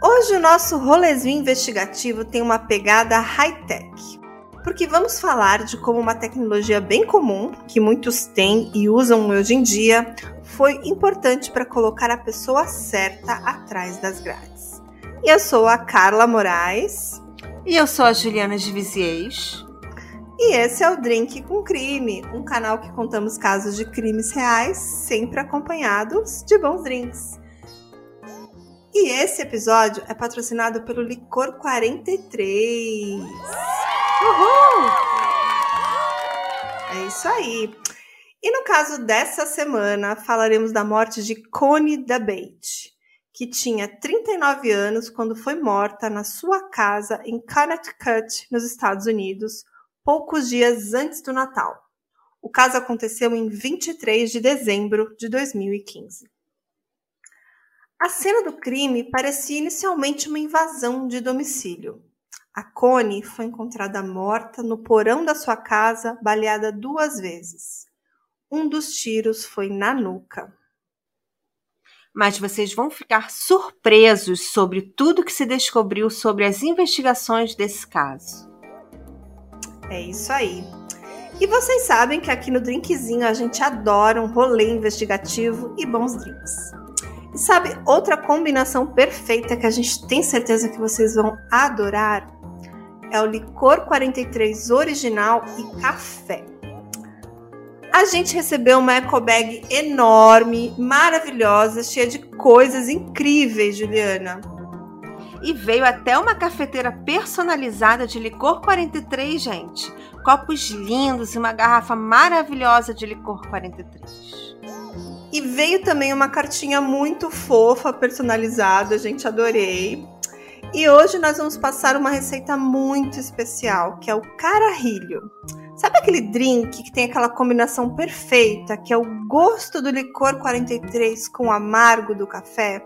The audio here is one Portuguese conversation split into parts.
Hoje o nosso rolezinho investigativo tem uma pegada high-tech, porque vamos falar de como uma tecnologia bem comum, que muitos têm e usam hoje em dia, foi importante para colocar a pessoa certa atrás das grades. E eu sou a Carla Moraes. E eu sou a Juliana de Viziers. E esse é o Drink com Crime, um canal que contamos casos de crimes reais, sempre acompanhados de bons drinks. E esse episódio é patrocinado pelo Licor 43. Uhul! É isso aí. E no caso dessa semana, falaremos da morte de Connie DeBate, que tinha 39 anos quando foi morta na sua casa em Connecticut, nos Estados Unidos, poucos dias antes do Natal. O caso aconteceu em 23 de dezembro de 2015. A cena do crime parecia inicialmente uma invasão de domicílio. A Connie foi encontrada morta no porão da sua casa, baleada duas vezes. Um dos tiros foi na nuca. Mas vocês vão ficar surpresos sobre tudo que se descobriu sobre as investigações desse caso. É isso aí. E vocês sabem que aqui no Drinkzinho a gente adora um rolê investigativo e bons drinks. E sabe outra combinação perfeita que a gente tem certeza que vocês vão adorar? É o licor 43 original e café. A gente recebeu uma eco bag enorme, maravilhosa, cheia de coisas incríveis, Juliana. E veio até uma cafeteira personalizada de licor 43, gente. Copos lindos e uma garrafa maravilhosa de licor 43. E veio também uma cartinha muito fofa, personalizada, gente, adorei. E hoje nós vamos passar uma receita muito especial, que é o cararrilho. Sabe aquele drink que tem aquela combinação perfeita, que é o gosto do licor 43 com o amargo do café?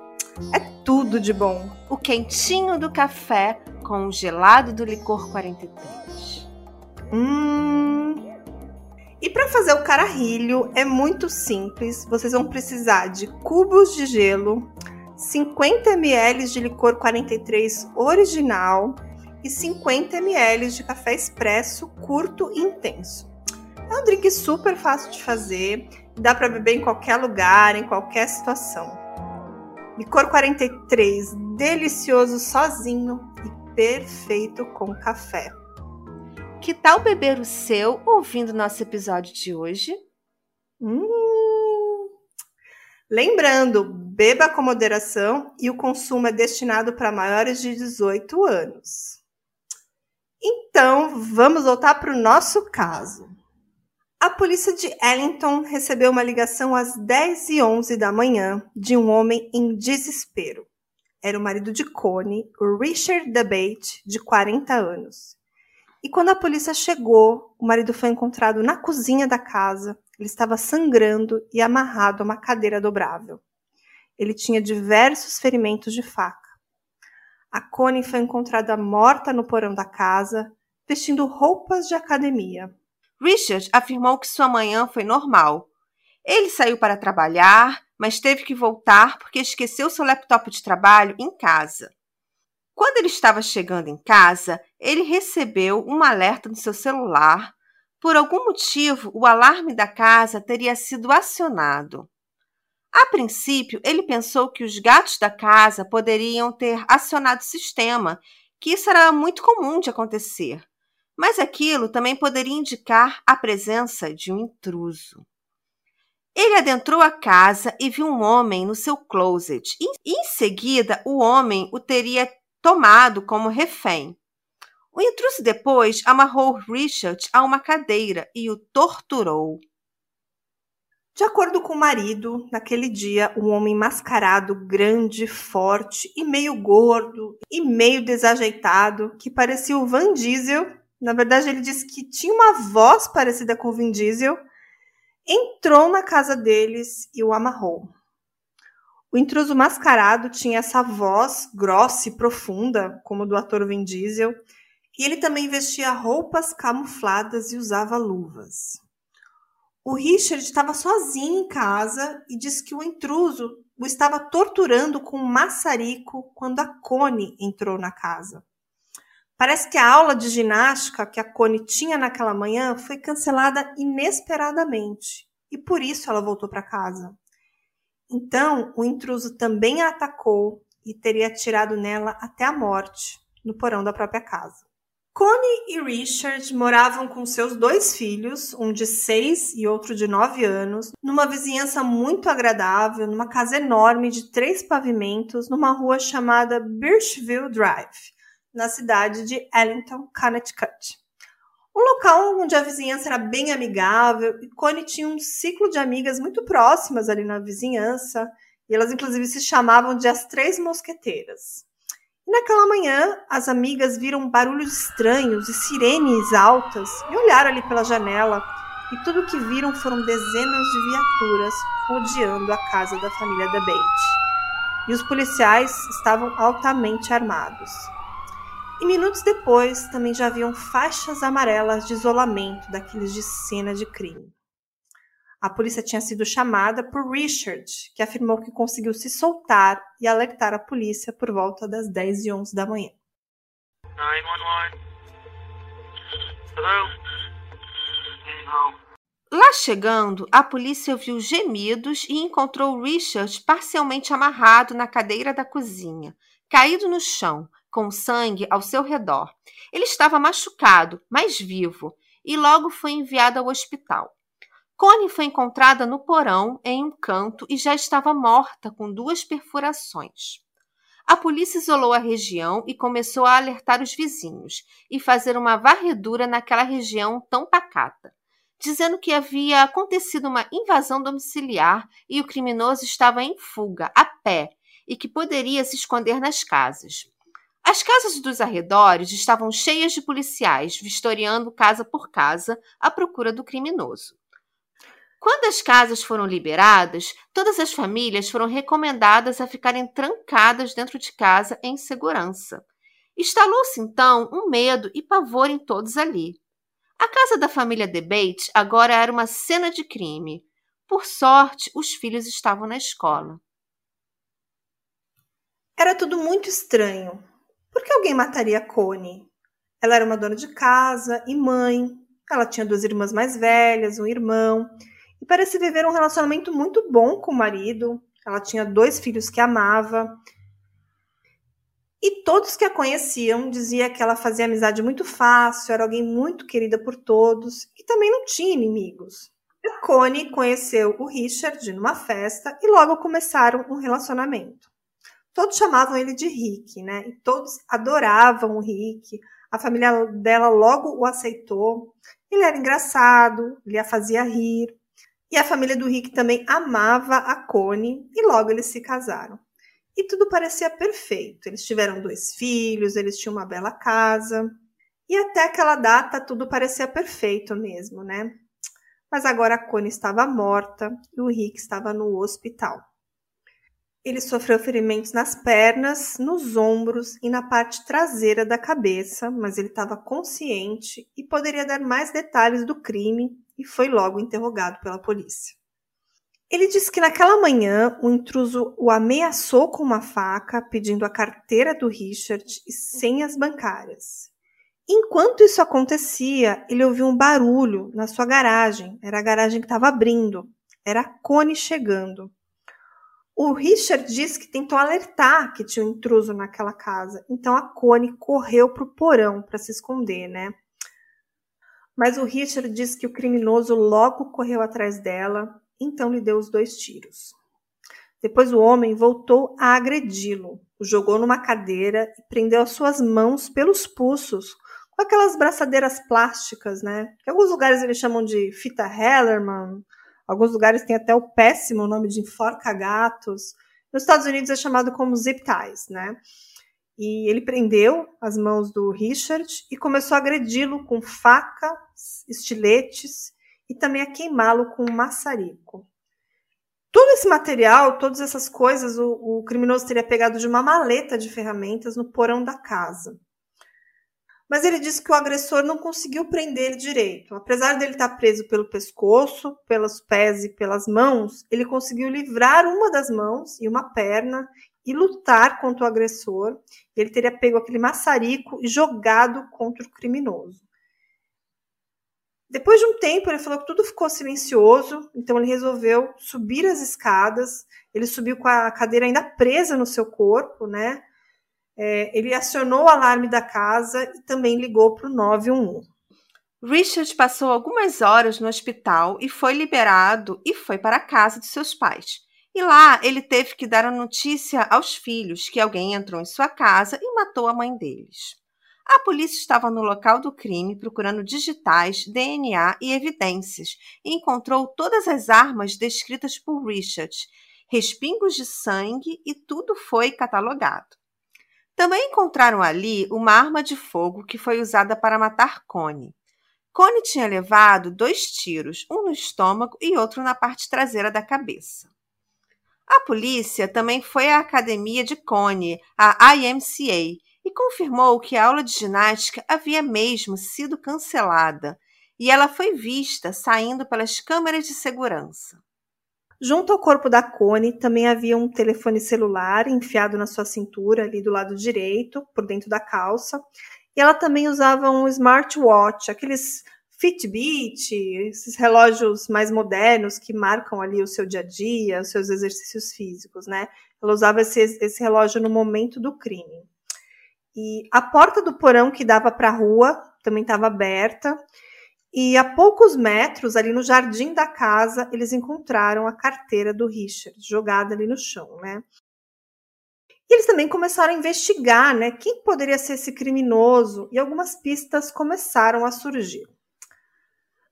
É tudo de bom. O quentinho do café com o gelado do licor 43. Hum, e para fazer o cararrilho é muito simples. Vocês vão precisar de cubos de gelo, 50 ml de licor 43 original e 50 ml de café expresso curto e intenso. É um drink super fácil de fazer, dá para beber em qualquer lugar, em qualquer situação. Licor 43, delicioso sozinho e perfeito com café. Que tal beber o seu ouvindo nosso episódio de hoje? Hum. Lembrando, beba com moderação e o consumo é destinado para maiores de 18 anos. Então, vamos voltar para o nosso caso. A polícia de Ellington recebeu uma ligação às 10 e 11 da manhã de um homem em desespero. Era o marido de Connie, Richard DeBate, de 40 anos. E quando a polícia chegou, o marido foi encontrado na cozinha da casa. Ele estava sangrando e amarrado a uma cadeira dobrável. Ele tinha diversos ferimentos de faca. A Connie foi encontrada morta no porão da casa, vestindo roupas de academia. Richard afirmou que sua manhã foi normal. Ele saiu para trabalhar, mas teve que voltar porque esqueceu seu laptop de trabalho em casa. Quando ele estava chegando em casa, ele recebeu um alerta no seu celular. Por algum motivo, o alarme da casa teria sido acionado. A princípio, ele pensou que os gatos da casa poderiam ter acionado o sistema, que isso era muito comum de acontecer. Mas aquilo também poderia indicar a presença de um intruso. Ele adentrou a casa e viu um homem no seu closet. E, em seguida, o homem o teria tomado como refém. O intruso depois amarrou Richard a uma cadeira e o torturou. De acordo com o marido, naquele dia, um homem mascarado, grande, forte e meio gordo e meio desajeitado, que parecia o Van Diesel. Na verdade, ele disse que tinha uma voz parecida com o Vin Diesel. Entrou na casa deles e o amarrou. O intruso mascarado tinha essa voz grossa e profunda, como do ator Vin Diesel, e ele também vestia roupas camufladas e usava luvas. O Richard estava sozinho em casa e disse que o intruso o estava torturando com um maçarico quando a Connie entrou na casa. Parece que a aula de ginástica que a Connie tinha naquela manhã foi cancelada inesperadamente e por isso ela voltou para casa. Então, o intruso também a atacou e teria atirado nela até a morte, no porão da própria casa. Connie e Richard moravam com seus dois filhos, um de seis e outro de nove anos, numa vizinhança muito agradável, numa casa enorme de três pavimentos, numa rua chamada Birchville Drive, na cidade de Ellington, Connecticut. Um local onde a vizinhança era bem amigável e Connie tinha um ciclo de amigas muito próximas ali na vizinhança, e elas inclusive se chamavam de as Três Mosqueteiras. Naquela manhã, as amigas viram barulhos estranhos e sirenes altas e olharam ali pela janela, e tudo o que viram foram dezenas de viaturas rodeando a casa da família Debate. E os policiais estavam altamente armados. E minutos depois, também já haviam faixas amarelas de isolamento daqueles de cena de crime. A polícia tinha sido chamada por Richard, que afirmou que conseguiu se soltar e alertar a polícia por volta das 10 e 11 da manhã. 911. Hello? Lá chegando, a polícia ouviu gemidos e encontrou Richard parcialmente amarrado na cadeira da cozinha, caído no chão, com sangue ao seu redor. Ele estava machucado, mas vivo, e logo foi enviado ao hospital. Connie foi encontrada no porão, em um canto, e já estava morta, com duas perfurações. A polícia isolou a região e começou a alertar os vizinhos e fazer uma varredura naquela região tão pacata, dizendo que havia acontecido uma invasão domiciliar e o criminoso estava em fuga, a pé, e que poderia se esconder nas casas. As casas dos arredores estavam cheias de policiais, vistoriando casa por casa à procura do criminoso. Quando as casas foram liberadas, todas as famílias foram recomendadas a ficarem trancadas dentro de casa em segurança. Instalou-se então um medo e pavor em todos ali. A casa da família Debate agora era uma cena de crime. Por sorte, os filhos estavam na escola. Era tudo muito estranho. Por que alguém mataria Connie? Ela era uma dona de casa e mãe. Ela tinha duas irmãs mais velhas, um irmão e parecia viver um relacionamento muito bom com o marido. Ela tinha dois filhos que amava. E todos que a conheciam diziam que ela fazia amizade muito fácil, era alguém muito querida por todos e também não tinha inimigos. A Connie conheceu o Richard numa festa e logo começaram um relacionamento. Todos chamavam ele de Rick, né? E todos adoravam o Rick. A família dela logo o aceitou. Ele era engraçado, ele a fazia rir. E a família do Rick também amava a Connie e logo eles se casaram. E tudo parecia perfeito. Eles tiveram dois filhos, eles tinham uma bela casa. E até aquela data tudo parecia perfeito mesmo, né? Mas agora a Connie estava morta e o Rick estava no hospital. Ele sofreu ferimentos nas pernas, nos ombros e na parte traseira da cabeça, mas ele estava consciente e poderia dar mais detalhes do crime e foi logo interrogado pela polícia. Ele disse que naquela manhã o intruso o ameaçou com uma faca, pedindo a carteira do Richard e senhas bancárias. Enquanto isso acontecia, ele ouviu um barulho na sua garagem. Era a garagem que estava abrindo. Era a Cone chegando. O Richard disse que tentou alertar que tinha um intruso naquela casa. Então a Cone correu para o porão para se esconder, né? Mas o Richard disse que o criminoso logo correu atrás dela, então lhe deu os dois tiros. Depois o homem voltou a agredi-lo, o jogou numa cadeira e prendeu as suas mãos pelos pulsos com aquelas braçadeiras plásticas, né? Que alguns lugares eles chamam de fita Hellerman, alguns lugares tem até o péssimo nome de enforca-gatos. Nos Estados Unidos é chamado como zip ties, né? E ele prendeu as mãos do Richard e começou a agredi-lo com facas, estiletes e também a queimá-lo com um maçarico. Todo esse material, todas essas coisas, o, o, criminoso teria pegado de uma maleta de ferramentas no porão da casa. Mas ele disse que o agressor não conseguiu prender ele direito. Apesar dele estar preso pelo pescoço, pelos pés e pelas mãos, ele conseguiu livrar uma das mãos e uma perna e lutar contra o agressor. Ele teria pego aquele maçarico e jogado contra o criminoso. Depois de um tempo, ele falou que tudo ficou silencioso, então ele resolveu subir as escadas. Ele subiu com a cadeira ainda presa no seu corpo, né? É, ele acionou o alarme da casa e também ligou para o 911. Richard passou algumas horas no hospital e foi liberado e foi para a casa de seus pais. E lá ele teve que dar a notícia aos filhos que alguém entrou em sua casa e matou a mãe deles. A polícia estava no local do crime procurando digitais, DNA e evidências e encontrou todas as armas descritas por Richard, respingos de sangue e tudo foi catalogado. Também encontraram ali uma arma de fogo que foi usada para matar Connie. Connie tinha levado dois tiros, um no estômago e outro na parte traseira da cabeça. A polícia também foi à academia de Connie, a IMCA, e confirmou que a aula de ginástica havia mesmo sido cancelada e ela foi vista saindo pelas câmeras de segurança. Junto ao corpo da Cone também havia um telefone celular enfiado na sua cintura, ali do lado direito, por dentro da calça. E ela também usava um smartwatch, aqueles Fitbit, esses relógios mais modernos que marcam ali o seu dia a dia, os seus exercícios físicos, né? Ela usava esse, esse relógio no momento do crime. E a porta do porão que dava para a rua também estava aberta e a poucos metros, ali no jardim da casa, eles encontraram a carteira do Richard jogada ali no chão, né? E eles também começaram a investigar, né? Quem poderia ser esse criminoso? E algumas pistas começaram a surgir.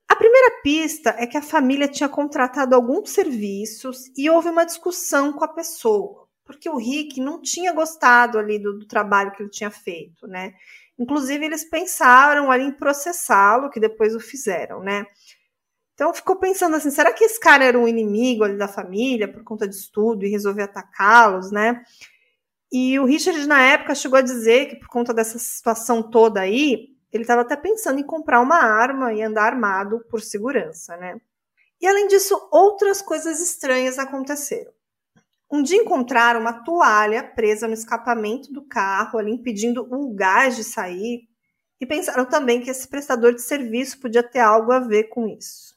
A primeira pista é que a família tinha contratado alguns serviços e houve uma discussão com a pessoa, porque o Rick não tinha gostado ali do, do trabalho que ele tinha feito, né? Inclusive, eles pensaram ali em processá-lo, que depois o fizeram, né? Então ficou pensando assim, será que esse cara era um inimigo ali da família por conta de estudo e resolveu atacá-los, né? E o Richard na época chegou a dizer que por conta dessa situação toda aí, ele estava até pensando em comprar uma arma e andar armado por segurança, né? E além disso, outras coisas estranhas aconteceram. Um dia encontraram uma toalha presa no escapamento do carro, ali impedindo o gás de sair, e pensaram também que esse prestador de serviço podia ter algo a ver com isso.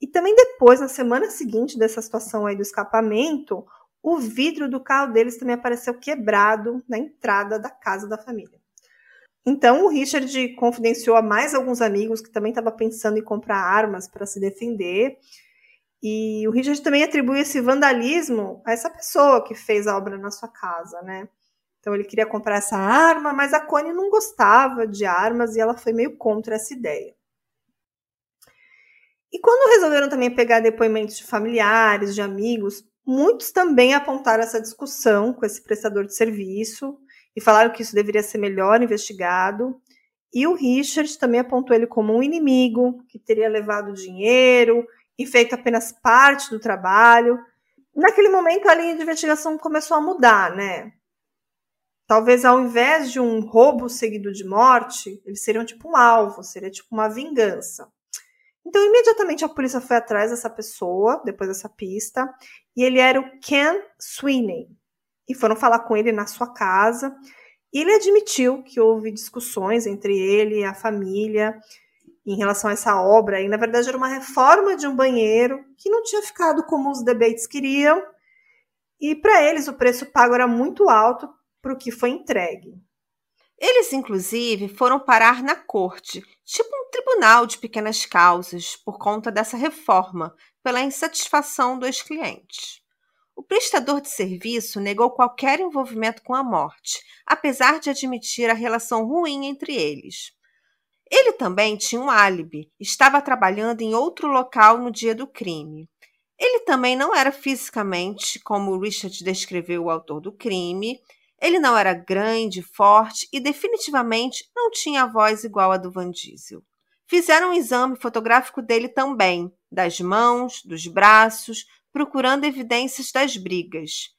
E também depois, na semana seguinte dessa situação aí do escapamento, o vidro do carro deles também apareceu quebrado na entrada da casa da família. Então o Richard confidenciou a mais alguns amigos que também estavam pensando em comprar armas para se defender e o Richard também atribui esse vandalismo a essa pessoa que fez a obra na sua casa, né? Então ele queria comprar essa arma, mas a Connie não gostava de armas e ela foi meio contra essa ideia. E quando resolveram também pegar depoimentos de familiares, de amigos, muitos também apontaram essa discussão com esse prestador de serviço e falaram que isso deveria ser melhor investigado. E o Richard também apontou ele como um inimigo que teria levado dinheiro e feito apenas parte do trabalho. Naquele momento, a linha de investigação começou a mudar, né? Talvez ao invés de um roubo seguido de morte, eles seriam tipo um alvo, seria tipo uma vingança. Então, imediatamente a polícia foi atrás dessa pessoa, depois dessa pista, e ele era o Ken Sweeney. E foram falar com ele na sua casa. E ele admitiu que houve discussões entre ele e a família, em relação a essa obra. E, na verdade, era uma reforma de um banheiro que não tinha ficado como os debates queriam. E, para eles, o preço pago era muito alto para o que foi entregue. Eles, inclusive, foram parar na corte, tipo um tribunal de pequenas causas, por conta dessa reforma, pela insatisfação dos clientes. O prestador de serviço negou qualquer envolvimento com a morte, apesar de admitir a relação ruim entre eles. Ele também tinha um álibi, estava trabalhando em outro local no dia do crime. Ele também não era fisicamente como Richard descreveu o autor do crime. Ele não era grande, forte e definitivamente não tinha a voz igual à do Van Diesel. Fizeram um exame fotográfico dele também, das mãos, dos braços, procurando evidências das brigas.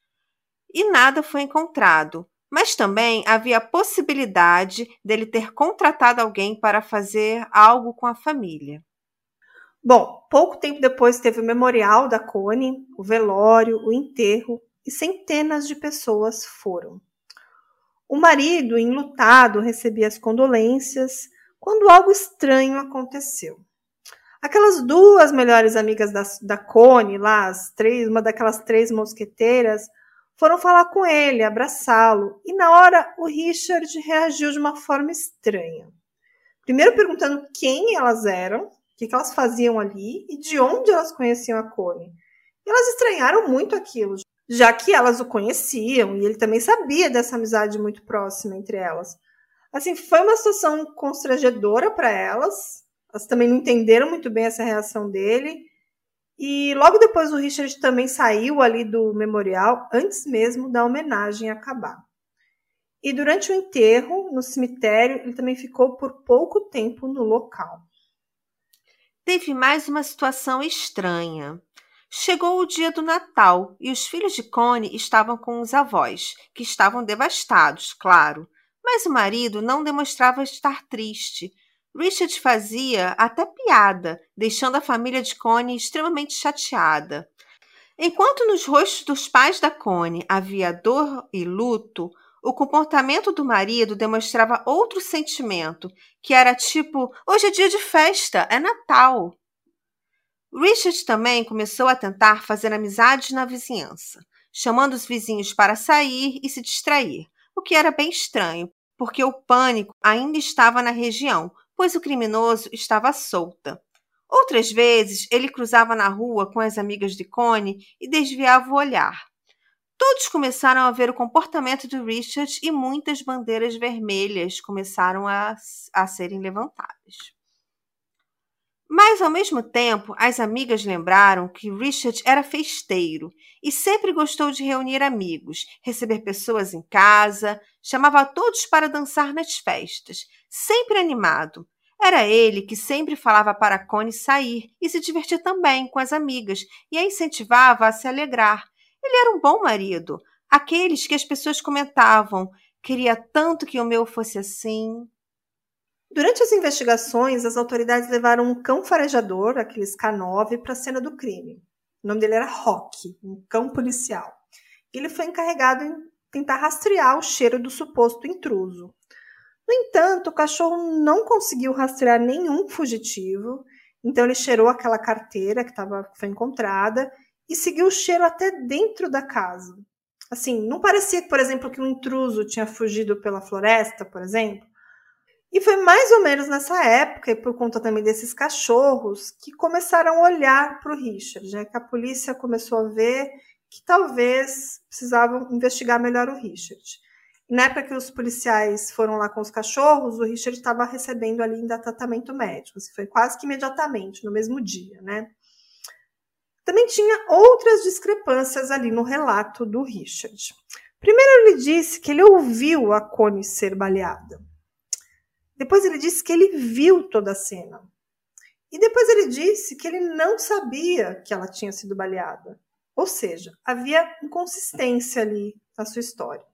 E nada foi encontrado, Mas também havia a possibilidade dele ter contratado alguém para fazer algo com a família. Bom, pouco tempo depois teve o memorial da Cone, o velório, o enterro e centenas de pessoas foram. O marido, enlutado, recebia as condolências quando algo estranho aconteceu. Aquelas duas melhores amigas da, da Cone, lá, as três, uma daquelas três mosqueteiras, foram falar com ele, abraçá-lo, e na hora o Richard reagiu de uma forma estranha. Primeiro perguntando quem elas eram, que, que elas faziam ali e de onde elas conheciam a Cone. E elas estranharam muito aquilo, já que elas o conheciam e ele também sabia dessa amizade muito próxima entre elas. Assim, foi uma situação constrangedora para elas. Elas também não entenderam muito bem essa reação dele. E logo depois o Richard também saiu ali do memorial, antes mesmo da homenagem acabar. E durante o enterro, no cemitério, ele também ficou por pouco tempo no local teve mais uma situação estranha. Chegou o dia do Natal e os filhos de Connie estavam com os avós, que estavam devastados, claro. Mas o marido não demonstrava estar triste. Richard fazia até piada, deixando a família de Connie extremamente chateada. Enquanto nos rostos dos pais da Connie havia dor e luto, o comportamento do marido demonstrava outro sentimento, que era tipo: hoje é dia de festa, é Natal. Richard também começou a tentar fazer amizades na vizinhança, chamando os vizinhos para sair e se distrair, o que era bem estranho, porque o pânico ainda estava na região, pois o criminoso estava solta. Outras vezes, ele cruzava na rua com as amigas de Connie e desviava o olhar. Todos começaram a ver o comportamento do Richard e muitas bandeiras vermelhas começaram a, a serem levantadas. Mas, ao mesmo tempo, as amigas lembraram que Richard era festeiro e sempre gostou de reunir amigos, receber pessoas em casa, chamava todos para dançar nas festas, sempre animado. Era ele que sempre falava para Connie sair e se divertir também com as amigas e a incentivava a se alegrar, ele era um bom marido, aqueles que as pessoas comentavam: queria tanto que o meu fosse assim. Durante as investigações, as autoridades levaram um cão farejador, aqueles K9, para a cena do crime. O nome dele era Rock, um cão policial. Ele foi encarregado em tentar rastrear o cheiro do suposto intruso. No entanto, o cachorro não conseguiu rastrear nenhum fugitivo, então ele cheirou aquela carteira que, tava, foi encontrada e seguiu o cheiro até dentro da casa. Assim, não parecia, por exemplo, que um intruso tinha fugido pela floresta, por exemplo. E foi mais ou menos nessa época, e por conta também desses cachorros, que começaram a olhar para o Richard, né? que a polícia começou a ver que talvez precisavam investigar melhor o Richard. Na época que os policiais foram lá com os cachorros, o Richard estava recebendo ali ainda tratamento médico. Assim, foi quase que imediatamente, no mesmo dia, né? Também tinha outras discrepâncias ali no relato do Richard. Primeiro, ele disse que ele ouviu a Connie ser baleada. Depois, ele disse que ele viu toda a cena. E depois, ele disse que ele não sabia que ela tinha sido baleada. Ou seja, havia inconsistência ali na sua história.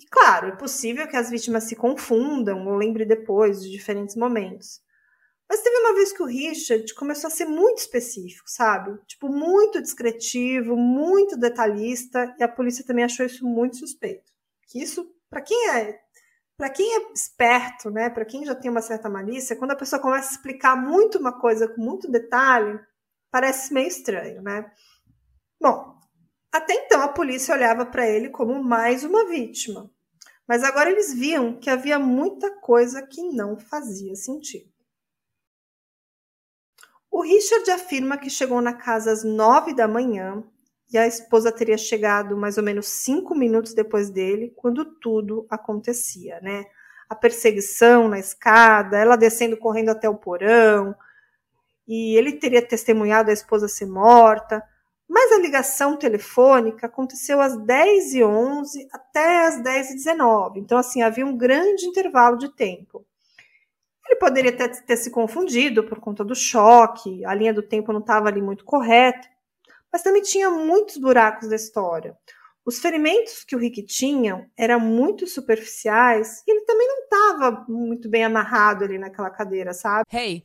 E claro, é possível que as vítimas se confundam ou lembrem depois de diferentes momentos. Mas teve uma vez que o Richard começou a ser muito específico, sabe? Tipo, muito descritivo, muito detalhista, e a polícia também achou isso muito suspeito. Que isso, para quem é para quem é esperto, né, para quem já tem uma certa malícia, quando a pessoa começa a explicar muito uma coisa com muito detalhe, parece meio estranho, né? Bom, até então a polícia olhava para ele como mais uma vítima. Mas agora eles viam que havia muita coisa que não fazia sentido. O Richard afirma que chegou na casa às nove da manhã e a esposa teria chegado mais ou menos cinco minutos depois dele, quando tudo acontecia, né? A perseguição na escada, ela descendo correndo até o porão, e ele teria testemunhado a esposa ser morta. Mas a ligação telefônica aconteceu às 10h11 até às 10h19. Então, assim, havia um grande intervalo de tempo. Ele poderia ter, ter se confundido por conta do choque, a linha do tempo não estava ali muito correta, mas também tinha muitos buracos da história. Os ferimentos que o Rick tinha eram muito superficiais e ele também não estava muito bem amarrado ali naquela cadeira, sabe? Hey,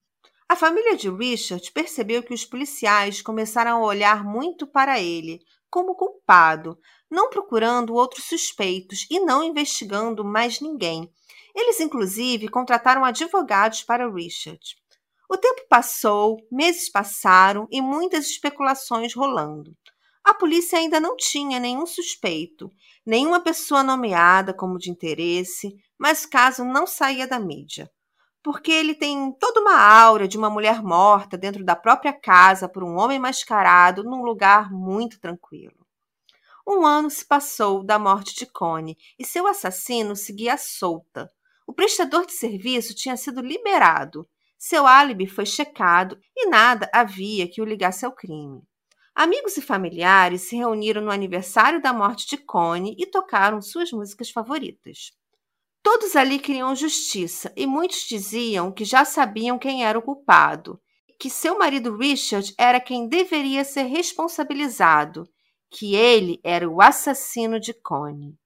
A família de Richard percebeu que os policiais começaram a olhar muito para ele, como culpado, não procurando outros suspeitos e não investigando mais ninguém. Eles, inclusive, contrataram advogados para Richard. O tempo passou, meses passaram e muitas especulações rolando. A polícia ainda não tinha nenhum suspeito, nenhuma pessoa nomeada como de interesse, mas o caso não saía da mídia porque ele tem toda uma aura de uma mulher morta dentro da própria casa por um homem mascarado num lugar muito tranquilo. Um ano se passou da morte de Connie e seu assassino seguia solta. O prestador de serviço tinha sido liberado. Seu álibi foi checado e nada havia que o ligasse ao crime. Amigos e familiares se reuniram no aniversário da morte de Connie e tocaram suas músicas favoritas. Todos ali queriam justiça e muitos diziam que já sabiam quem era o culpado, que seu marido Richard era quem deveria ser responsabilizado, que ele era o assassino de Connie.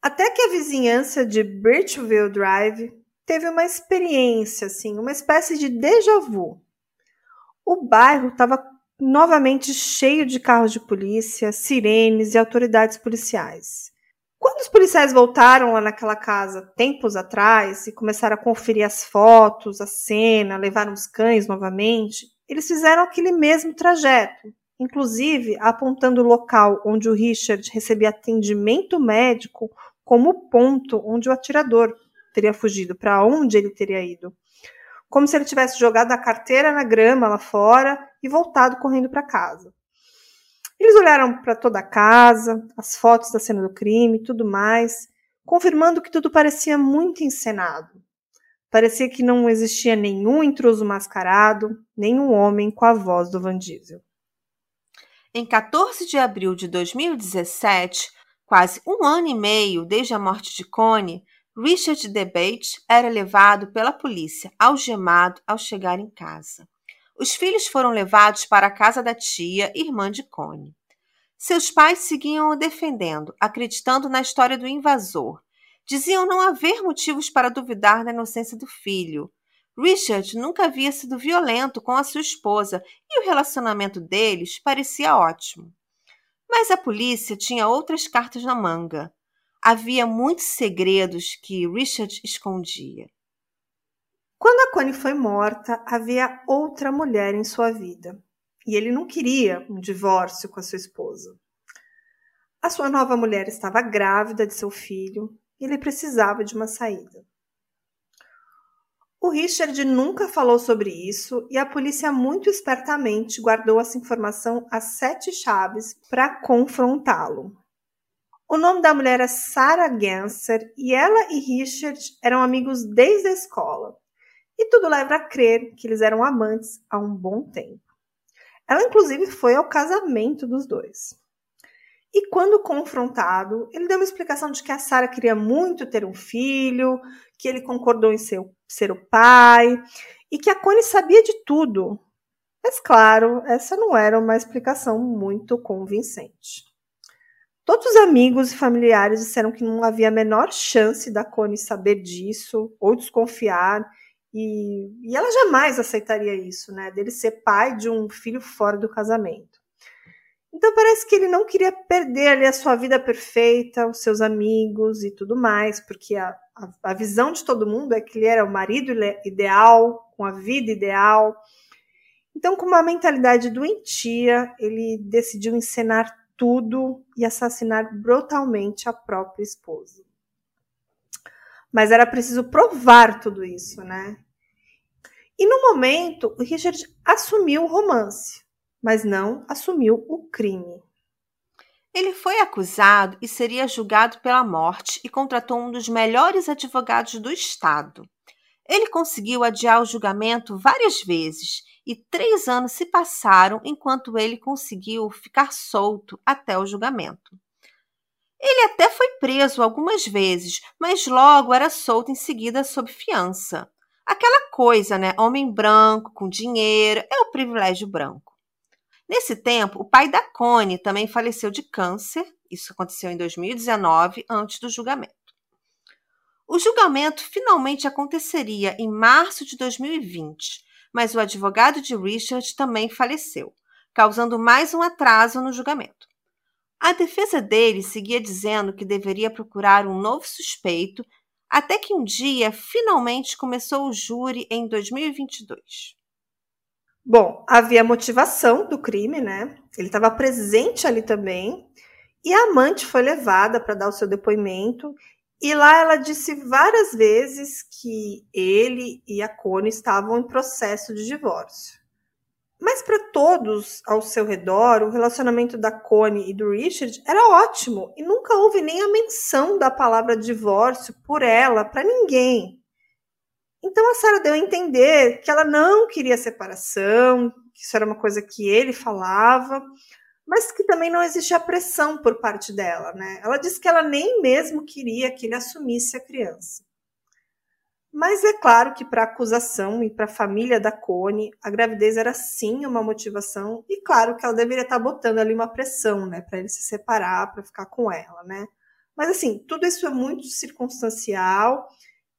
Até que a vizinhança de Birchville Drive teve uma experiência, assim, uma espécie de déjà vu. O bairro estava novamente cheio de carros de polícia, sirenes e autoridades policiais. Quando os policiais voltaram lá naquela casa tempos atrás e começaram a conferir as fotos, a cena, levaram os cães novamente, eles fizeram aquele mesmo trajeto, inclusive apontando o local onde o Richard recebia atendimento médico como ponto onde o atirador teria fugido, para onde ele teria ido. Como se ele tivesse jogado a carteira na grama lá fora e voltado correndo para casa. Eles olharam para toda a casa, as fotos da cena do crime, tudo mais, confirmando que tudo parecia muito encenado. Parecia que não existia nenhum intruso mascarado, nenhum homem com a voz do Van Diesel. Em 14 de abril de 2017, quase um ano e meio desde a morte de Connie, Richard Debate era levado pela polícia, algemado ao chegar em casa. Os filhos foram levados para a casa da tia, irmã de Connie. Seus pais seguiam o defendendo, acreditando na história do invasor. Diziam não haver motivos para duvidar da inocência do filho. Richard nunca havia sido violento com a sua esposa e o relacionamento deles parecia ótimo. Mas a polícia tinha outras cartas na manga. Havia muitos segredos que Richard escondia. Quando a Connie foi morta, havia outra mulher em sua vida. E ele não queria um divórcio com a sua esposa. A sua nova mulher estava grávida de seu filho e ele precisava de uma saída. O Richard nunca falou sobre isso e a polícia muito espertamente guardou essa informação a sete chaves para confrontá-lo. O nome da mulher é Sarah Ganser e ela e Richard eram amigos desde a escola e tudo leva a crer que eles eram amantes há um bom tempo. Ela, inclusive, foi ao casamento dos dois. E quando confrontado, ele deu uma explicação de que a Sara queria muito ter um filho, que ele concordou em ser, ser o pai e que a Connie sabia de tudo. Mas, claro, essa não era uma explicação muito convincente. Todos os amigos e familiares disseram que não havia a menor chance da Connie saber disso ou desconfiar e, e ela jamais aceitaria isso, né? Dele ser pai de um filho fora do casamento. Então parece que ele não queria perder ali a sua vida perfeita, os seus amigos e tudo mais, porque a, a, a visão de todo mundo é que ele era o marido ideal, com a vida ideal. Então, com uma mentalidade doentia, ele decidiu encenar tudo e assassinar brutalmente a própria esposa. Mas era preciso provar tudo isso, né? E no momento, o Richard assumiu o romance, mas não assumiu o crime. Ele foi acusado e seria julgado pela morte e contratou um dos melhores advogados do estado. Ele conseguiu adiar o julgamento várias vezes e três anos se passaram enquanto ele conseguiu ficar solto até o julgamento. Ele até foi preso algumas vezes, mas logo era solto em seguida sob fiança. Aquela coisa, né? Homem branco, com dinheiro, é o privilégio branco. Nesse tempo, o pai da Connie também faleceu de câncer. Isso aconteceu em 2019, antes do julgamento. O julgamento finalmente aconteceria em março de 2020, mas o advogado de Richard também faleceu, causando mais um atraso no julgamento. A defesa dele seguia dizendo que deveria procurar um novo suspeito, até que um dia finalmente começou o júri em 2022. Bom, havia motivação do crime, né? Ele estava presente ali também. E a amante foi levada para dar o seu depoimento. E lá ela disse várias vezes que ele e a Cone estavam em processo de divórcio. Mas para todos ao seu redor, o relacionamento da Connie e do Richard era ótimo e nunca houve nem a menção da palavra divórcio por ela para ninguém. Então a Sarah deu a entender que ela não queria separação, que isso era uma coisa que ele falava, mas que também não existia pressão por parte dela, né? Ela disse que ela nem mesmo queria que ele assumisse a criança. Mas é claro que para a acusação e para a família da Cone, a gravidez era sim uma motivação e claro que ela deveria estar tá botando ali uma pressão, né, para ele se separar, para ficar com ela, né? Mas assim, tudo isso é muito circunstancial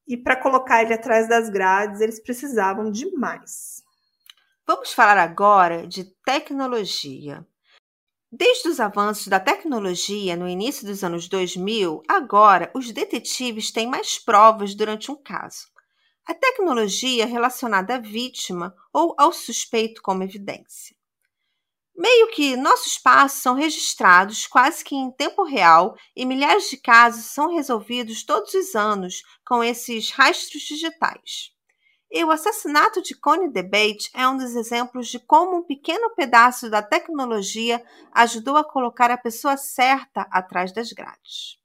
e para colocar ele atrás das grades, eles precisavam de mais. Vamos falar agora de tecnologia. Desde os avanços da tecnologia no início dos anos 2000, agora os detetives têm mais provas durante um caso. A tecnologia relacionada à vítima ou ao suspeito como evidência. Meio que nossos passos são registrados quase que em tempo real e milhares de casos são resolvidos todos os anos com esses rastros digitais. E o assassinato de Connie Debate é um dos exemplos de como um pequeno pedaço da tecnologia ajudou a colocar a pessoa certa atrás das grades.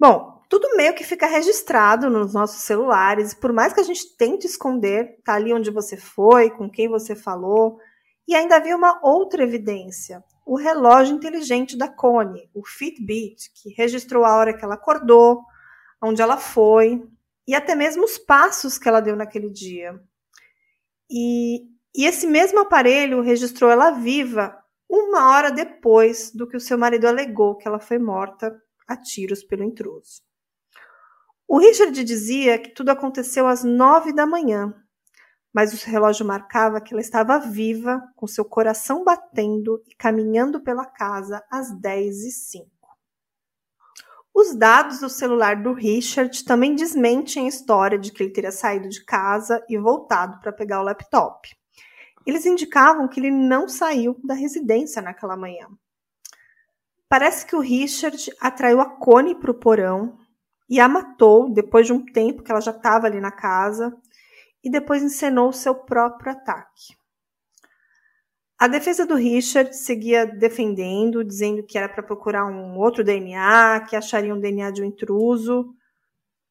Bom, tudo meio que fica registrado nos nossos celulares, por mais que a gente tente esconder, tá ali onde você foi, com quem você falou, e ainda havia uma outra evidência, o relógio inteligente da Connie, o Fitbit, que registrou a hora que ela acordou, onde ela foi e até mesmo os passos que ela deu naquele dia. E, e esse mesmo aparelho registrou ela viva uma hora depois do que o seu marido alegou que ela foi morta a tiros pelo intruso. O Richard dizia que tudo aconteceu às nove da manhã, mas o relógio marcava que ela estava viva, com seu coração batendo e caminhando pela casa às 10 e 05. Os dados do celular do Richard também desmentem a história de que ele teria saído de casa e voltado para pegar o laptop. Eles indicavam que ele não saiu da residência naquela manhã. Parece que o Richard atraiu a Connie para o porão e a matou depois de um tempo que ela já estava ali na casa e depois encenou seu próprio ataque. A defesa do Richard seguia defendendo, dizendo que era para procurar um outro DNA, que acharia um DNA de um intruso.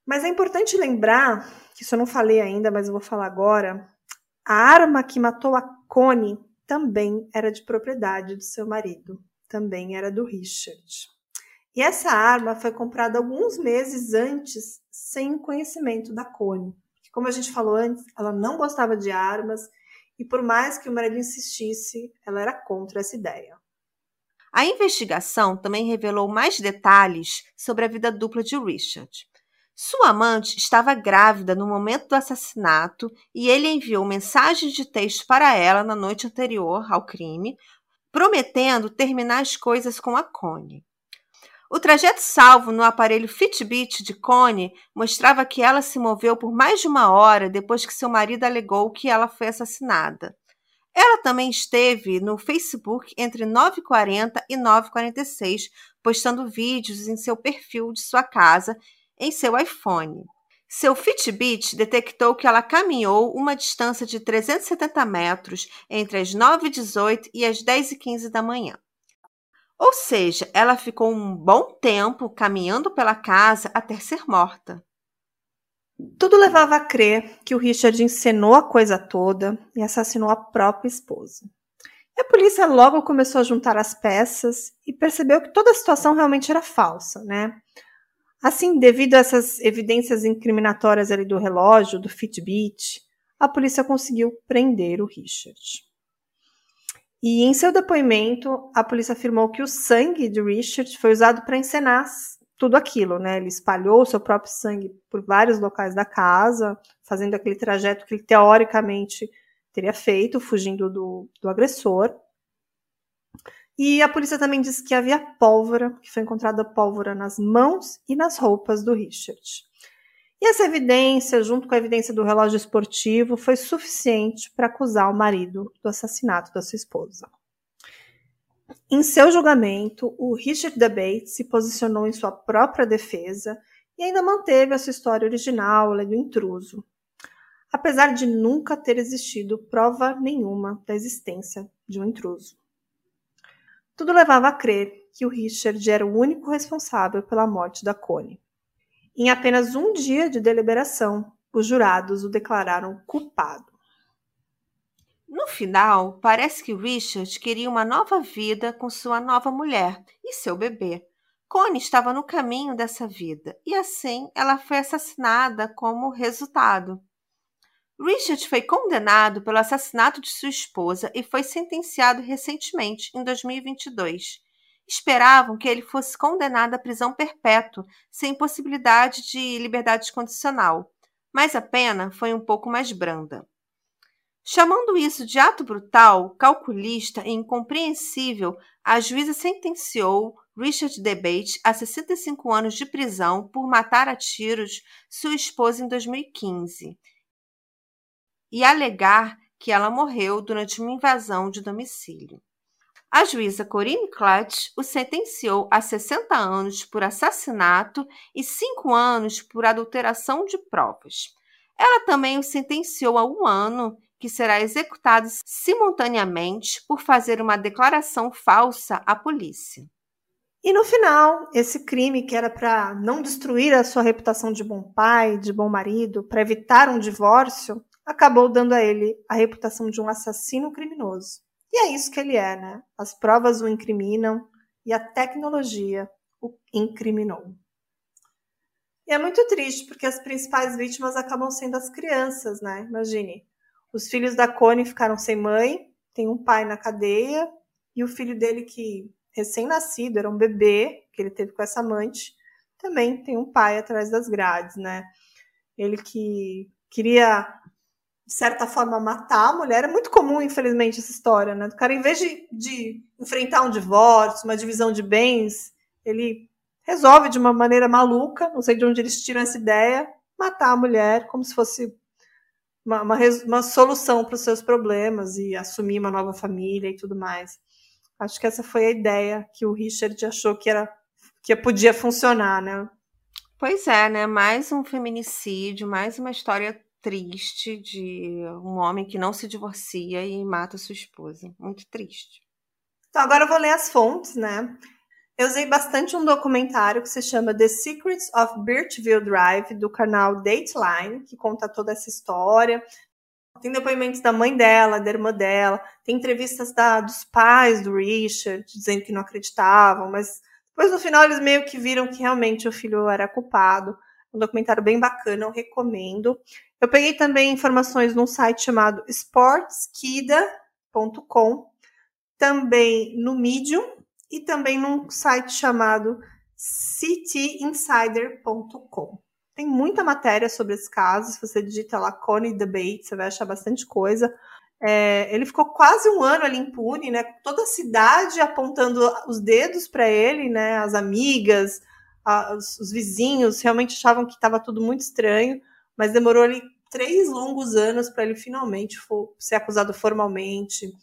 Mas é importante lembrar, que isso eu não falei ainda, mas eu vou falar agora, a arma que matou a Connie também era de propriedade do seu marido, também era do Richard. E essa arma foi comprada alguns meses antes, sem conhecimento da Connie. Como a gente falou antes, ela não gostava de armas e, por mais que o marido insistisse, ela era contra essa ideia. A investigação também revelou mais detalhes sobre a vida dupla de Richard. Sua amante estava grávida no momento do assassinato e ele enviou mensagens de texto para ela na noite anterior ao crime, prometendo terminar as coisas com a Connie. O trajeto salvo no aparelho Fitbit de Connie mostrava que ela se moveu por mais de uma hora depois que seu marido alegou que ela foi assassinada. Ela também esteve no Facebook entre 9h40 e 9h46, postando vídeos em seu perfil de sua casa em seu iPhone. Seu Fitbit detectou que ela caminhou uma distância de 370 metros entre as 9h18 e as 10h15 da manhã. Ou seja, ela ficou um bom tempo caminhando pela casa até ser morta. Tudo levava a crer que o Richard encenou a coisa toda e assassinou a própria esposa. E a polícia logo começou a juntar as peças e percebeu que toda a situação realmente era falsa, né? Assim, devido a essas evidências incriminatórias ali do relógio, do Fitbit, a polícia conseguiu prender o Richard. E em seu depoimento, a polícia afirmou que o sangue de Richard foi usado para encenar tudo aquilo, né? Ele espalhou o seu próprio sangue por vários locais da casa, fazendo aquele trajeto que ele teoricamente teria feito, fugindo do, do agressor. E a polícia também disse que havia pólvora, que foi encontrada pólvora nas mãos e nas roupas do Richard. E essa evidência, junto com a evidência do relógio esportivo, foi suficiente para acusar o marido do assassinato da sua esposa. Em seu julgamento, o Richard Debate se posicionou em sua própria defesa e ainda manteve a sua história original, a do intruso, apesar de nunca ter existido prova nenhuma da existência de um intruso. Tudo levava a crer que o Richard era o único responsável pela morte da Connie. Em apenas um dia de deliberação, os jurados o declararam culpado. No final, parece que Richard queria uma nova vida com sua nova mulher e seu bebê. Connie estava no caminho dessa vida e assim ela foi assassinada como resultado. Richard foi condenado pelo assassinato de sua esposa e foi sentenciado recentemente, em 2022 esperavam que ele fosse condenado à prisão perpétua, sem possibilidade de liberdade condicional, mas a pena foi um pouco mais branda. Chamando isso de ato brutal, calculista e incompreensível, a juíza sentenciou Richard Debate a 65 anos de prisão por matar a tiros sua esposa em 2015 e alegar que ela morreu durante uma invasão de domicílio. A juíza Corinne Clutch o sentenciou a 60 anos por assassinato e 5 anos por adulteração de provas. Ela também o sentenciou a um ano, que será executado simultaneamente por fazer uma declaração falsa à polícia. E no final, esse crime que era para não destruir a sua reputação de bom pai, de bom marido, para evitar um divórcio, acabou dando a ele a reputação de um assassino criminoso. E é isso que ele é, né? As provas o incriminam e a tecnologia o incriminou. E é muito triste porque as principais vítimas acabam sendo as crianças, né? Imagine, os filhos da Cone ficaram sem mãe, tem um pai na cadeia e o filho dele que recém-nascido, era um bebê que ele teve com essa amante, também tem um pai atrás das grades, né? Ele que queria de certa forma, matar a mulher. É muito comum, infelizmente, essa história, né? O cara, em vez de, de enfrentar um divórcio, uma divisão de bens, ele resolve de uma maneira maluca, não sei de onde eles tiram essa ideia, matar a mulher como se fosse uma, uma, uma solução para os seus problemas e assumir uma nova família e tudo mais. Acho que essa foi a ideia que o Richard achou que era que podia funcionar, né? Pois é, né? Mais um feminicídio, mais uma história triste de um homem que não se divorcia e mata sua esposa. Muito triste. Então, agora eu vou ler as fontes, né? Eu usei bastante um documentário que se chama The Secrets of Birchville Drive, do canal Dateline, que conta toda essa história. Tem depoimentos da mãe dela, da irmã dela, tem entrevistas da, dos pais do Richard, dizendo que não acreditavam, mas depois no final eles meio que viram que realmente o filho era culpado. Um documentário bem bacana, eu recomendo. Eu peguei também informações num site chamado sportskida.com, também no Medium e também num site chamado cityinsider.com. Tem muita matéria sobre esse caso. Se você digita lá Connie Debate, você vai achar bastante coisa. É, ele ficou quase um ano ali impune, né? Toda a cidade apontando os dedos para ele, né? As amigas, a, os, os, vizinhos realmente achavam que estava tudo muito estranho, mas demorou ali três longos anos para ele finalmente for, ser acusado formalmente.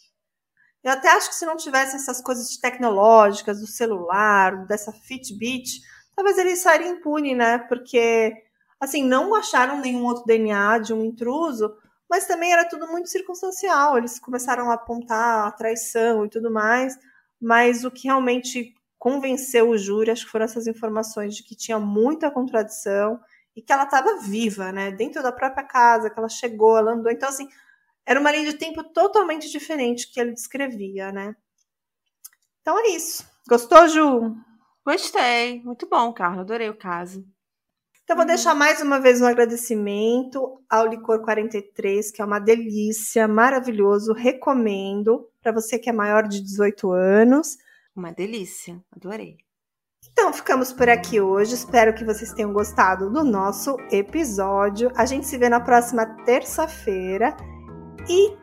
Eu até acho que se não tivesse essas coisas tecnológicas, do celular, dessa Fitbit, talvez ele sairia impune, né? Porque, assim, não acharam nenhum outro DNA de um intruso, mas também era tudo muito circunstancial. Eles começaram a apontar a traição e tudo mais, mas o que realmente convenceu o júri, acho que foram essas informações de que tinha muita contradição e que ela estava viva, né? Dentro da própria casa, que ela chegou, ela andou. Então, assim, era uma linha de tempo totalmente diferente que ele descrevia, né? Então é isso. Gostou, Ju? Gostei. Muito bom, Carla. Adorei o caso. Então, vou deixar mais uma vez um agradecimento ao Licor 43, que é uma delícia, maravilhoso, recomendo para você que é maior de 18 anos. Uma delícia, adorei. Então, ficamos por aqui hoje. Espero que vocês tenham gostado do nosso episódio. A gente se vê na próxima terça-feira. E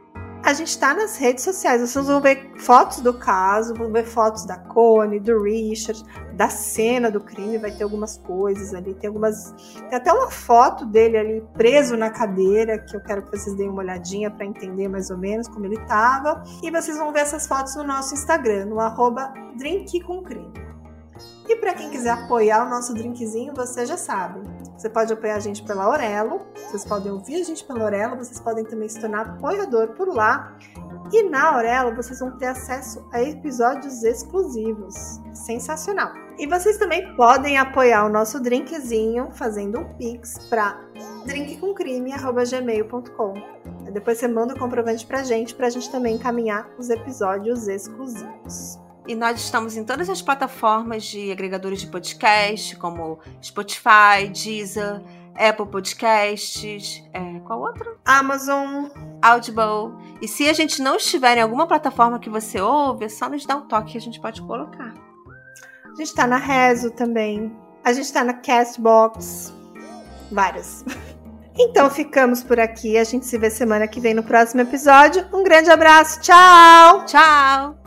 a gente está nas redes sociais. Vocês vão ver fotos do caso, vão ver fotos da Connie, do Richard, da cena do crime. Vai ter algumas coisas ali. Tem algumas. Tem até uma foto dele ali preso na cadeira, que eu quero que vocês deem uma olhadinha para entender mais ou menos como ele estava. E vocês vão ver essas fotos no nosso Instagram, no arroba E para quem quiser apoiar o nosso drinkzinho, você já sabe. Você pode apoiar a gente pela Aurelo, vocês podem ouvir a gente pela Aurelo, vocês podem também se tornar apoiador por lá. E na Aurelo vocês vão ter acesso a episódios exclusivos. Sensacional! E vocês também podem apoiar o nosso drinkzinho fazendo um pix para drinkcomcrime.gmail.com. Depois você manda o comprovante pra gente, pra gente também encaminhar os episódios exclusivos. E nós estamos em todas as plataformas de agregadores de podcast, como Spotify, Deezer, Apple Podcasts, é, qual outro? Amazon, Audible. E se a gente não estiver em alguma plataforma que você ouve, é só nos dar um toque que a gente pode colocar. A gente tá na Rezo também. A gente tá na Castbox. Várias. Então ficamos por aqui. A gente se vê semana que vem no próximo episódio. Um grande abraço. Tchau! Tchau!